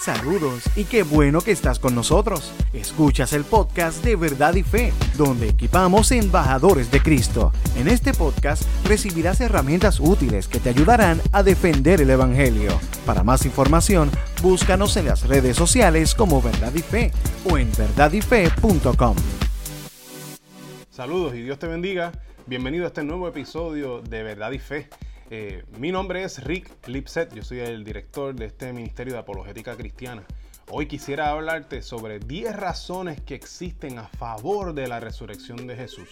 Saludos y qué bueno que estás con nosotros. Escuchas el podcast de Verdad y Fe, donde equipamos embajadores de Cristo. En este podcast recibirás herramientas útiles que te ayudarán a defender el Evangelio. Para más información, búscanos en las redes sociales como Verdad y Fe o en verdadyfe.com. Saludos y Dios te bendiga. Bienvenido a este nuevo episodio de Verdad y Fe. Eh, mi nombre es Rick Lipset, yo soy el director de este Ministerio de Apologética Cristiana. Hoy quisiera hablarte sobre 10 razones que existen a favor de la resurrección de Jesús.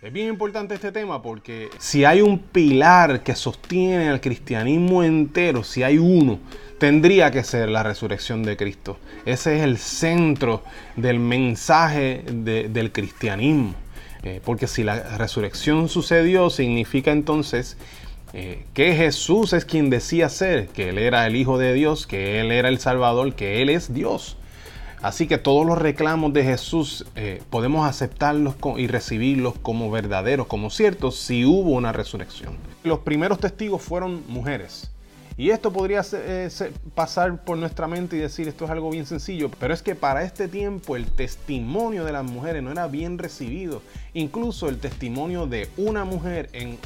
Es bien importante este tema porque si hay un pilar que sostiene al cristianismo entero, si hay uno, tendría que ser la resurrección de Cristo. Ese es el centro del mensaje del cristianismo. Eh, porque si la resurrección sucedió, significa entonces que Jesús es quien decía ser, que Él era el Hijo de Dios, que Él era el Salvador, que Él es Dios. Así que todos los reclamos de Jesús eh, podemos aceptarlos y recibirlos como verdaderos, como ciertos, si hubo una resurrección. Los primeros testigos fueron mujeres. Y esto podría eh, pasar por nuestra mente y decir esto es algo bien sencillo, pero es que para este tiempo el testimonio de las mujeres no era bien recibido. Incluso el testimonio de una mujer en,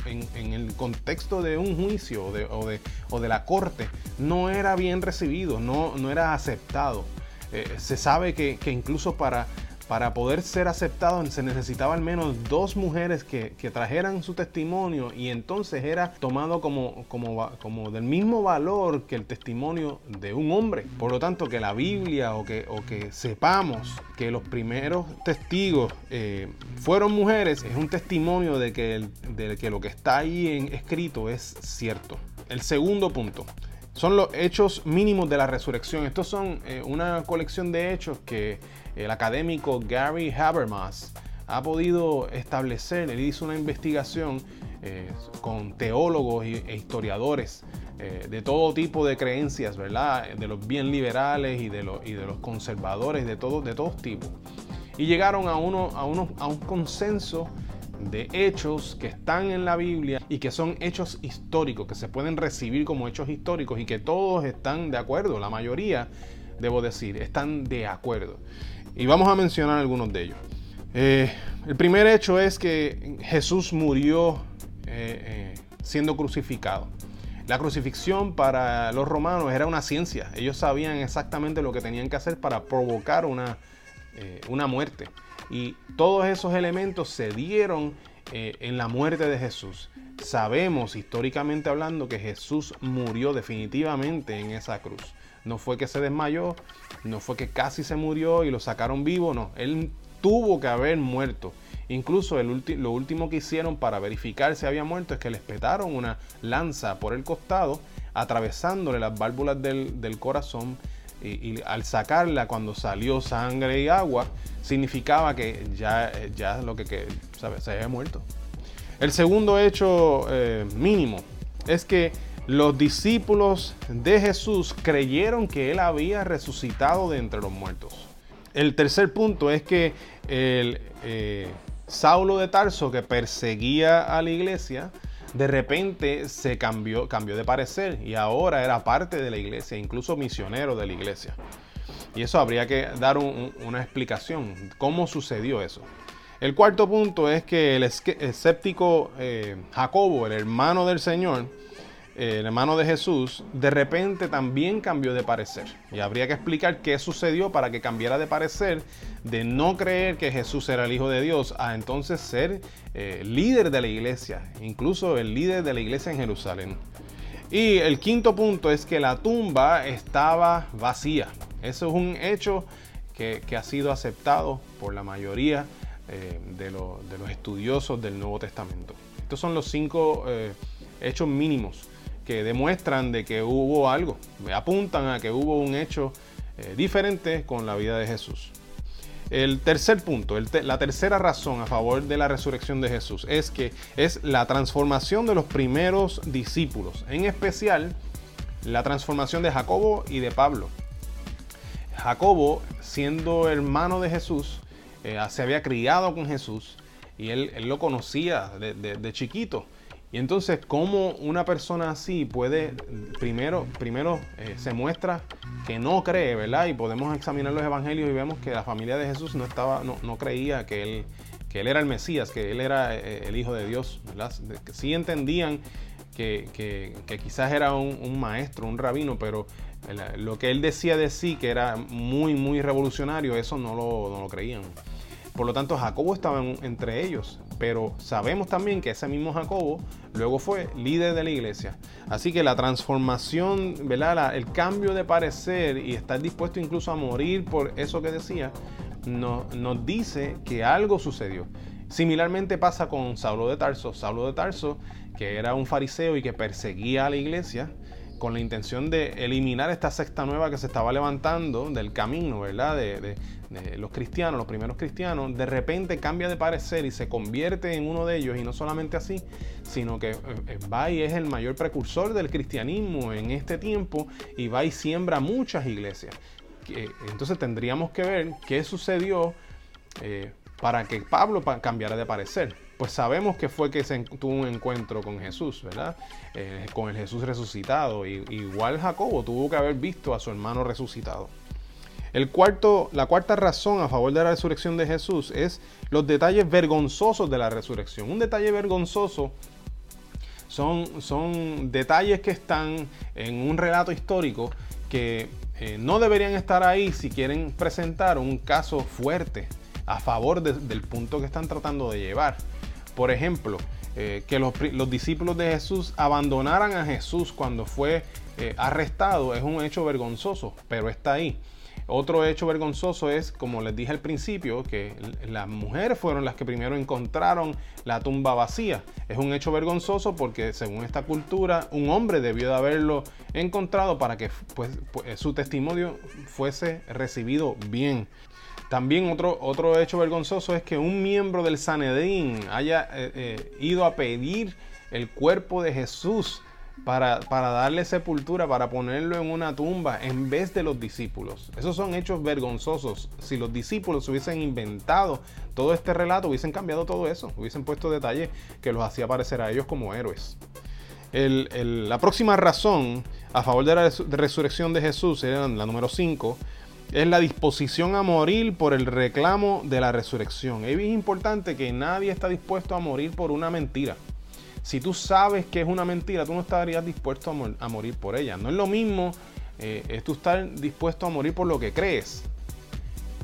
el contexto de un juicio o de, la corte no era bien recibido, no, no era aceptado. Eh, se sabe que, que incluso para para poder ser aceptado se necesitaba al menos dos mujeres que, trajeran su testimonio y entonces era tomado como, como, como, del mismo valor que el testimonio de un hombre. Por lo tanto, que la Biblia o que, o que sepamos que los primeros testigos eh, fueron mujeres es un testimonio de que, de que lo que está ahí escrito es cierto. El segundo punto son los hechos mínimos de la resurrección. Estos son eh, una colección de hechos que el académico Gary Habermas ha podido establecer, él hizo una investigación eh, con teólogos e historiadores eh, de todo tipo de creencias, ¿verdad? De los bien liberales y de los, y de los conservadores, de, todo, de todos tipos. Y llegaron a, uno, a, uno, a un consenso de hechos que están en la Biblia y que son hechos históricos, que se pueden recibir como hechos históricos y que todos están de acuerdo, la mayoría, debo decir, están de acuerdo. Y vamos a mencionar algunos de ellos. Eh, el primer hecho es que Jesús murió eh, eh, siendo crucificado. La crucifixión para los romanos era una ciencia. Ellos sabían exactamente lo que tenían que hacer para provocar una, una muerte. Y todos esos elementos se dieron en la muerte de Jesús. Sabemos históricamente hablando que Jesús murió definitivamente en esa cruz. No fue que se desmayó, no fue que casi se murió y lo sacaron vivo, no. Él tuvo que haber muerto. Incluso lo último que hicieron para verificar si había muerto es que le petaron una lanza por el costado, atravesándole las válvulas del, corazón. Y, al sacarla, cuando salió sangre y agua, significaba que ya, ya lo que, que se había muerto. El segundo hecho eh, mínimo es que los discípulos de Jesús creyeron que él había resucitado de entre los muertos. El tercer punto es que el eh, Saulo de Tarso, que perseguía a la iglesia, de repente se cambió, cambió de parecer y ahora era parte de la iglesia, incluso misionero de la iglesia. Y eso habría que dar una explicación, cómo sucedió eso. El cuarto punto es que el escéptico eh, Jacobo, el hermano del Señor, el hermano de Jesús, de repente también cambió de parecer. Y habría que explicar qué sucedió para que cambiara de parecer, de no creer que Jesús era el Hijo de Dios, a entonces ser eh, líder de la iglesia, incluso el líder de la iglesia en Jerusalén. Y el quinto punto es que la tumba estaba vacía. Eso es un hecho que, ha sido aceptado por la mayoría eh, de, los estudiosos del Nuevo Testamento. Estos son los cinco eh, hechos mínimos que demuestran de que hubo algo, apuntan a que hubo un hecho eh, diferente con la vida de Jesús. El tercer punto, la tercera razón a favor de la resurrección de Jesús es que es la transformación de los primeros discípulos, en especial la transformación de Jacobo y de Pablo. Jacobo, siendo hermano de Jesús, eh, se había criado con Jesús y él, lo conocía de chiquito Y entonces, ¿cómo una persona así puede, primero, primero eh, se muestra que no cree, ¿verdad? Y podemos examinar los evangelios y vemos que la familia de Jesús no, estaba, no, no creía que él, que él era el Mesías, que él era eh, el Hijo de Dios, ¿verdad? Sí entendían que, que, quizás era un, un, maestro, un rabino, pero lo que él decía de sí, que era muy, muy revolucionario, eso no lo, no lo creían. Por lo tanto, Jacobo estaba entre ellos, pero sabemos también que ese mismo Jacobo luego fue líder de la iglesia. Así que la transformación, el cambio de parecer y estar dispuesto incluso a morir por eso que decía, nos dice que algo sucedió. Similarmente pasa con Saulo de Tarso. Saulo de Tarso, que era un fariseo y que perseguía a la iglesia, con la intención de eliminar esta secta nueva que se estaba levantando del camino, ¿verdad? De, los cristianos, los primeros cristianos, de repente cambia de parecer y se convierte en uno de ellos, y no solamente así, sino que eh, eh, y es el mayor precursor del cristianismo en este tiempo y va y siembra muchas iglesias. Entonces tendríamos que ver qué sucedió eh, para que Pablo cambiara de parecer pues sabemos que fue que se tuvo un encuentro con Jesús, ¿verdad? Eh, con el Jesús resucitado. Y, igual Jacobo tuvo que haber visto a su hermano resucitado. El cuarto, la cuarta razón a favor de la resurrección de Jesús es los detalles vergonzosos de la resurrección. Un detalle vergonzoso son, son detalles que están en un relato histórico que eh, no deberían estar ahí si quieren presentar un caso fuerte a favor del punto que están tratando de llevar. Por ejemplo, eh, que los, discípulos de Jesús abandonaran a Jesús cuando fue eh, arrestado es un hecho vergonzoso, pero está ahí. Otro hecho vergonzoso es, como les dije al principio, que las mujeres fueron las que primero encontraron la tumba vacía. Es un hecho vergonzoso porque según esta cultura, un hombre debió de haberlo encontrado para que pues, su testimonio fuese recibido bien. También otro, otro hecho vergonzoso es que un miembro del Sanedrín haya eh, eh, ido a pedir el cuerpo de Jesús para, darle sepultura, para ponerlo en una tumba en vez de los discípulos. Esos son hechos vergonzosos. Si los discípulos hubiesen inventado todo este relato, hubiesen cambiado todo eso, hubiesen puesto detalles que los hacía parecer a ellos como héroes. la próxima razón a favor de la resurrección de Jesús, era la número 5, es la disposición a morir por el reclamo de la resurrección. Es importante que nadie está dispuesto a morir por una mentira. Si tú sabes que es una mentira, tú no estarías dispuesto a, morir por ella. No es lo mismo, eh, tú estar dispuesto a morir por lo que crees.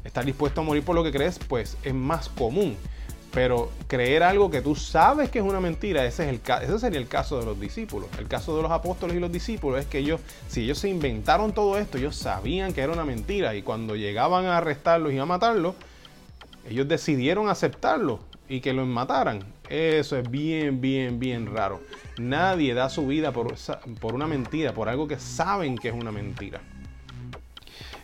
Estar dispuesto a morir por lo que crees, pues es más común. Pero creer algo que tú sabes que es una mentira, ese, es el, ese sería el caso de los discípulos. El caso de los apóstoles y los discípulos es que ellos, si ellos se inventaron todo esto, ellos sabían que era una mentira y cuando llegaban a arrestarlos y a matarlos, ellos decidieron aceptarlo y que los mataran. Eso es bien, bien, bien raro. Nadie da su vida por, por una mentira, por algo que saben que es una mentira.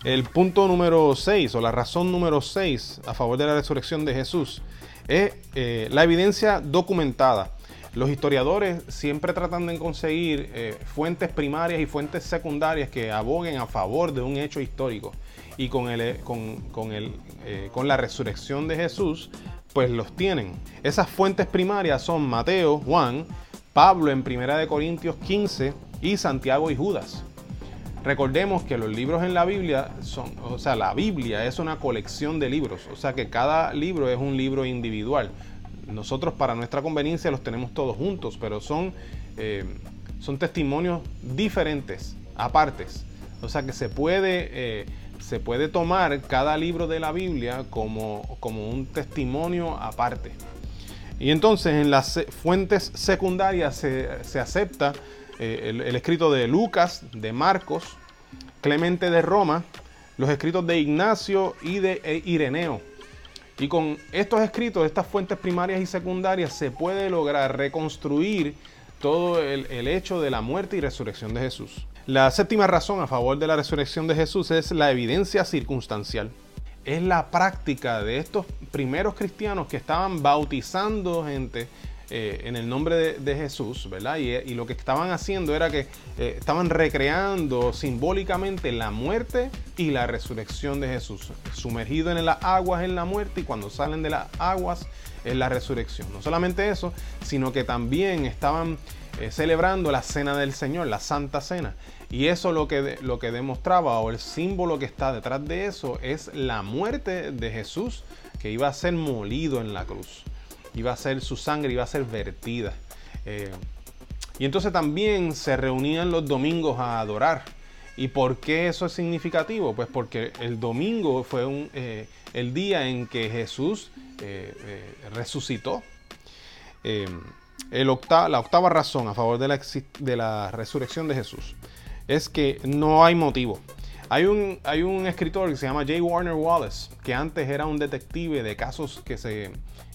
El punto número 6 o la razón número 6 a favor de la resurrección de Jesús es eh, la evidencia documentada. Los historiadores siempre tratan de conseguir eh, fuentes primarias y fuentes secundarias que aboguen a favor de un hecho histórico. Y con, el, eh, con, el, con la resurrección de Jesús, pues los tienen. Esas fuentes primarias son Mateo, Juan, Pablo en 1 Corintios 15 y Santiago y Judas. Recordemos que los libros en la Biblia son, o sea, la Biblia es una colección de libros, o sea que cada libro es un libro individual. Nosotros para nuestra conveniencia los tenemos todos juntos, pero son, eh, son testimonios diferentes, apartes. O sea que se puede, eh, se puede tomar cada libro de la Biblia como, como un testimonio aparte. Y entonces en las fuentes secundarias se, se acepta eh, el, escrito de Lucas, de Marcos, Clemente de Roma, los escritos de Ignacio y de e Ireneo. Y con estos escritos, estas fuentes primarias y secundarias, se puede lograr reconstruir todo el, el, hecho de la muerte y resurrección de Jesús. La séptima razón a favor de la resurrección de Jesús es la evidencia circunstancial. Es la práctica de estos primeros cristianos que estaban bautizando gente eh, en el nombre de, Jesús, ¿verdad? Y, lo que estaban haciendo era que eh, estaban recreando simbólicamente la muerte y la resurrección de Jesús, sumergido en las aguas en la muerte y cuando salen de las aguas en la resurrección. No solamente eso, sino que también estaban eh, celebrando la cena del Señor, la Santa Cena. Y eso lo que, lo que demostraba, o el símbolo que está detrás de eso, es la muerte de Jesús que iba a ser molido en la cruz iba a ser su sangre, iba a ser vertida. Eh, y entonces también se reunían los domingos a adorar. ¿Y por qué eso es significativo? Pues porque el domingo fue un, eh, el día en que Jesús eh, resucitó. El la octava razón a favor de la, de la, resurrección de Jesús es que no hay motivo. Hay un, hay un escritor que se llama J. Warner Wallace, que antes era un detective de casos que se,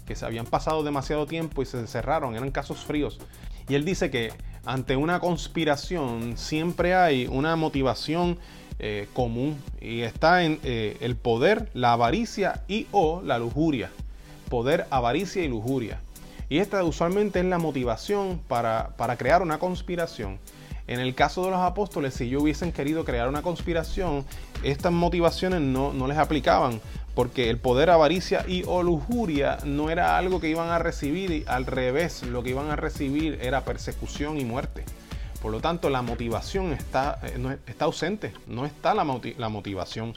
que se habían pasado demasiado tiempo y se cerraron, eran casos fríos. Y él dice que ante una conspiración siempre hay una motivación eh, común y está en eh, el poder, la avaricia y o la lujuria. Poder, avaricia y lujuria. Y esta usualmente es la motivación para, para crear una conspiración. En el caso de los apóstoles, si ellos hubiesen querido crear una conspiración, estas motivaciones no, no les aplicaban, porque el poder, avaricia y o lujuria no era algo que iban a recibir, y al revés, lo que iban a recibir era persecución y muerte. Por lo tanto, la motivación está, eh, está ausente, no está la, motivación.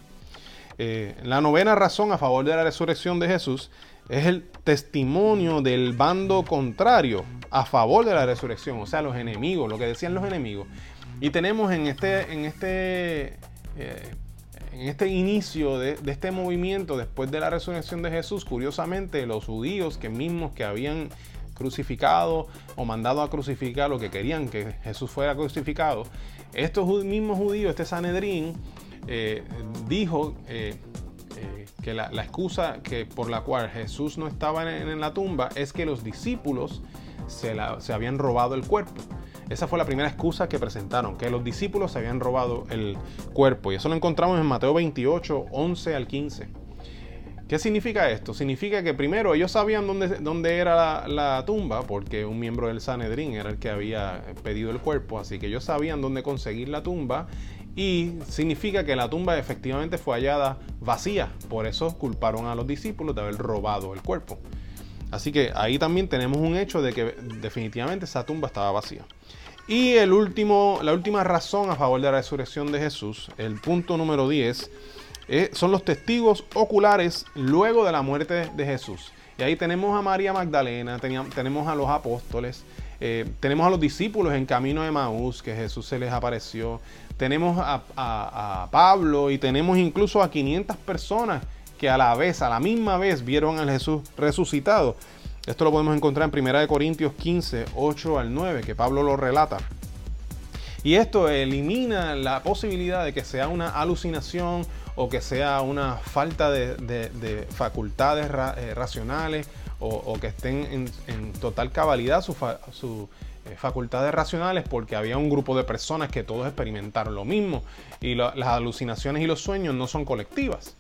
Eh, la novena razón a favor de la resurrección de Jesús es el testimonio del bando contrario a favor de la resurrección, o sea, los enemigos, lo que decían los enemigos. Y tenemos en este, en este eh, en este inicio de, este movimiento, después de la resurrección de Jesús, curiosamente los judíos que mismos que habían crucificado o mandado a crucificar lo que querían que Jesús fuera crucificado, estos mismos judíos, este Sanedrín, eh, dijo eh, que la, excusa que, por la cual Jesús no estaba en, la tumba es que los discípulos se, habían robado el cuerpo. Esa fue la primera excusa que presentaron, que los discípulos se habían robado el cuerpo. Y eso lo encontramos en Mateo 28, 11 al 15. ¿Qué significa esto? Significa que primero ellos sabían dónde, dónde era la, tumba, porque un miembro del Sanedrín era el que había pedido el cuerpo, así que ellos sabían dónde conseguir la tumba. Y significa que la tumba efectivamente fue hallada vacía. Por eso culparon a los discípulos de haber robado el cuerpo. Así que ahí también tenemos un hecho de que definitivamente esa tumba estaba vacía. Y el último, la última razón a favor de la resurrección de Jesús, el punto número 10, eh, son los testigos oculares luego de la muerte de Jesús. Y ahí tenemos a María Magdalena, tenemos a los apóstoles, eh, tenemos a los discípulos en camino de Maús, que Jesús se les apareció, tenemos a, a, Pablo y tenemos incluso a 500 personas que a la vez, a la misma vez, vieron al Jesús resucitado. Esto lo podemos encontrar en 1 Corintios 15, 8 al 9, que Pablo lo relata. Y esto elimina la posibilidad de que sea una alucinación o que sea una falta de, facultades eh, racionales o, que estén en, total cabalidad sus eh, facultades racionales porque había un grupo de personas que todos experimentaron lo mismo y las alucinaciones y los sueños no son colectivas.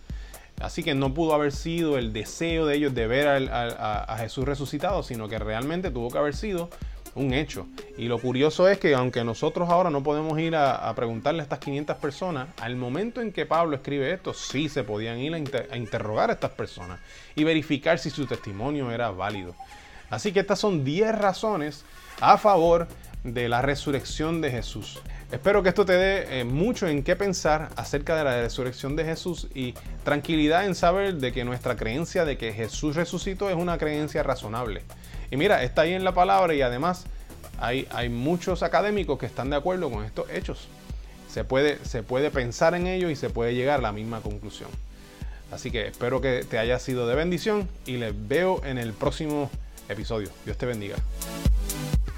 Así que no pudo haber sido el deseo de ellos de ver a, Jesús resucitado, sino que realmente tuvo que haber sido un hecho. Y lo curioso es que aunque nosotros ahora no podemos ir a, preguntarle a estas 500 personas, al momento en que Pablo escribe esto, sí se podían ir a, a interrogar a estas personas y verificar si su testimonio era válido. Así que estas son 10 razones a favor de la resurrección de Jesús. Espero que esto te dé eh, mucho en qué pensar acerca de la resurrección de Jesús y tranquilidad en saber de que nuestra creencia de que Jesús resucitó es una creencia razonable. Y mira, está ahí en la palabra y además hay, hay muchos académicos que están de acuerdo con estos hechos. Se puede, se puede pensar en ello y se puede llegar a la misma conclusión. Así que espero que te haya sido de bendición y les veo en el próximo episodio. Dios te bendiga.